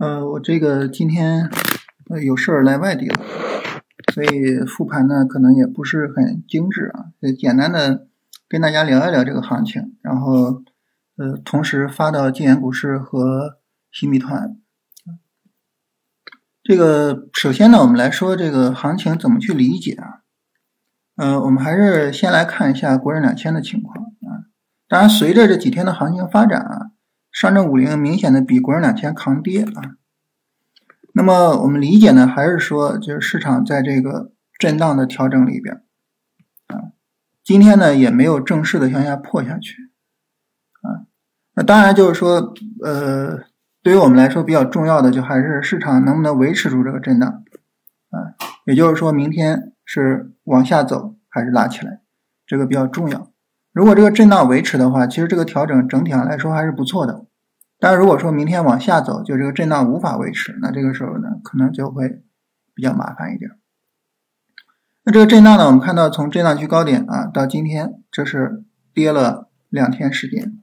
呃我这个今天有事儿来外地了，所以复盘呢可能也不是很精致啊，就简单的跟大家聊一聊这个行情，然后呃同时发到金研股市和新米团。这个首先呢，我们来说这个行情怎么去理解啊？呃，我们还是先来看一下国证两千的情况啊。当然，随着这几天的行情发展啊，上证五零明显的比国证两千抗跌啊。那么我们理解呢，还是说就是市场在这个震荡的调整里边啊，今天呢也没有正式的向下破下去啊。那当然就是说呃。对于我们来说比较重要的，就还是市场能不能维持住这个震荡，啊，也就是说明天是往下走还是拉起来，这个比较重要。如果这个震荡维持的话，其实这个调整整体上来说还是不错的。但如果说明天往下走，就这个震荡无法维持，那这个时候呢，可能就会比较麻烦一点。那这个震荡呢，我们看到从震荡区高点啊到今天，这是跌了两天时间。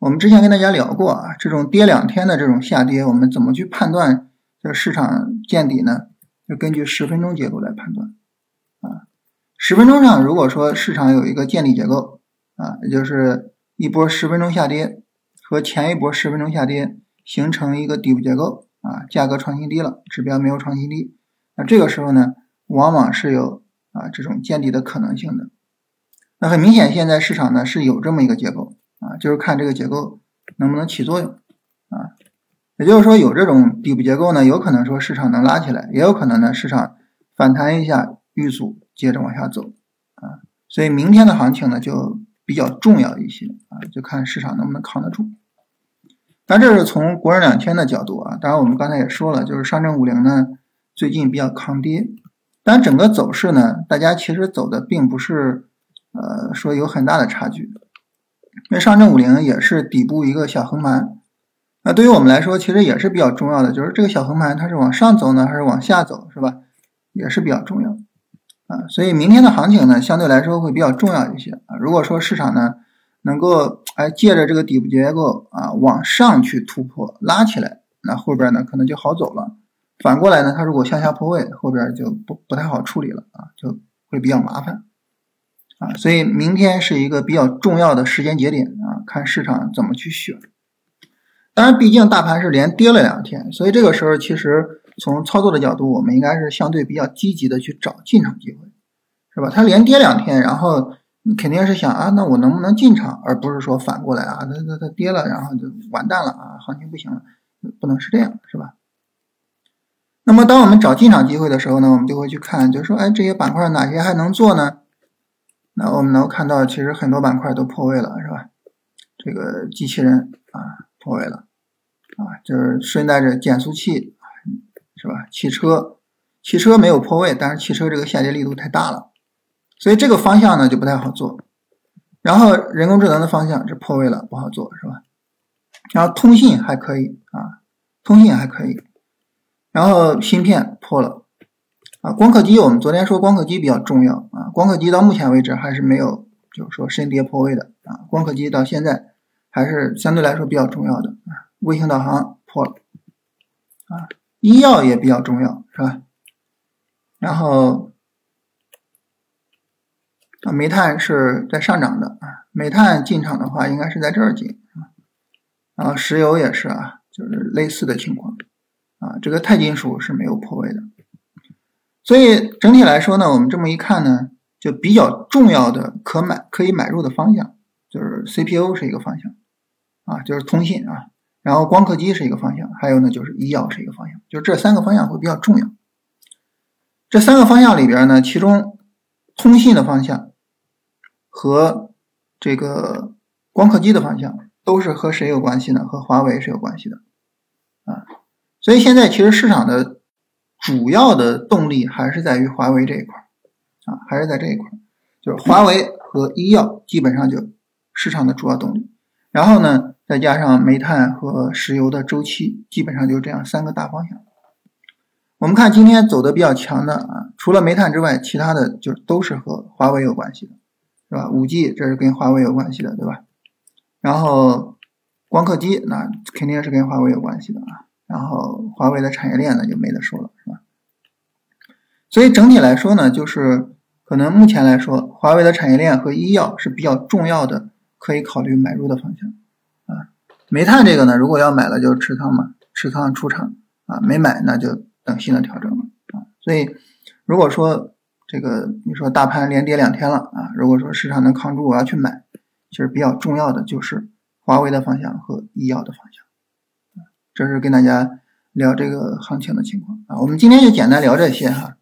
我们之前跟大家聊过啊，这种跌两天的这种下跌，我们怎么去判断这市场见底呢？就根据十分钟结构来判断啊。十分钟上，如果说市场有一个见底结构啊，也就是一波十分钟下跌和前一波十分钟下跌形成一个底部结构啊，价格创新低了，指标没有创新低，那这个时候呢，往往是有啊这种见底的可能性的。那很明显，现在市场呢是有这么一个结构。啊，就是看这个结构能不能起作用啊，也就是说有这种底部结构呢，有可能说市场能拉起来，也有可能呢市场反弹一下遇阻，接着往下走啊，所以明天的行情呢就比较重要一些啊，就看市场能不能扛得住。那这是从国证两千的角度啊，当然我们刚才也说了，就是上证五零呢最近比较抗跌，但整个走势呢，大家其实走的并不是呃说有很大的差距。因为上证五零也是底部一个小横盘，那对于我们来说，其实也是比较重要的，就是这个小横盘它是往上走呢，还是往下走，是吧？也是比较重要啊。所以明天的行情呢，相对来说会比较重要一些啊。如果说市场呢能够哎借着这个底部结构啊往上去突破拉起来，那后边呢可能就好走了。反过来呢，它如果向下破位，后边就不不太好处理了啊，就会比较麻烦。啊，所以明天是一个比较重要的时间节点啊，看市场怎么去选。当然，毕竟大盘是连跌了两天，所以这个时候其实从操作的角度，我们应该是相对比较积极的去找进场机会，是吧？它连跌两天，然后你肯定是想啊，那我能不能进场，而不是说反过来啊，它它它跌了，然后就完蛋了啊，行情不行了，不能是这样，是吧？那么当我们找进场机会的时候呢，我们就会去看，就是说，哎，这些板块哪些还能做呢？那我们能看到，其实很多板块都破位了，是吧？这个机器人啊破位了，啊，就是顺带着减速器，是吧？汽车，汽车没有破位，但是汽车这个下跌力度太大了，所以这个方向呢就不太好做。然后人工智能的方向是破位了，不好做，是吧？然后通信还可以啊，通信还可以，然后芯片破了。啊，光刻机我们昨天说光刻机比较重要啊，光刻机到目前为止还是没有，就是说深跌破位的啊，光刻机到现在还是相对来说比较重要的啊，卫星导航破了啊，医药也比较重要是吧？然后啊，煤炭是在上涨的啊，煤炭进场的话应该是在这儿进啊，然后石油也是啊，就是类似的情况啊，这个钛金属是没有破位的。所以整体来说呢，我们这么一看呢，就比较重要的可买可以买入的方向，就是 CPU 是一个方向，啊，就是通信啊，然后光刻机是一个方向，还有呢就是医药是一个方向，就这三个方向会比较重要。这三个方向里边呢，其中通信的方向和这个光刻机的方向都是和谁有关系呢？和华为是有关系的，啊，所以现在其实市场的。主要的动力还是在于华为这一块儿啊，还是在这一块儿，就是华为和医药基本上就市场的主要动力。然后呢，再加上煤炭和石油的周期，基本上就这样三个大方向。我们看今天走的比较强的啊，除了煤炭之外，其他的就都是和华为有关系的，是吧？五 G 这是跟华为有关系的，对吧？然后光刻机那肯定是跟华为有关系的啊。然后华为的产业链呢就没得说了，是吧？所以整体来说呢，就是可能目前来说，华为的产业链和医药是比较重要的，可以考虑买入的方向啊。煤炭这个呢，如果要买了就持仓嘛，持仓出场啊，没买那就等新的调整了啊。所以如果说这个你说大盘连跌两天了啊，如果说市场能扛住，我要去买，其实比较重要的就是华为的方向和医药的方向。这是跟大家聊这个行情的情况啊，我们今天就简单聊这些哈。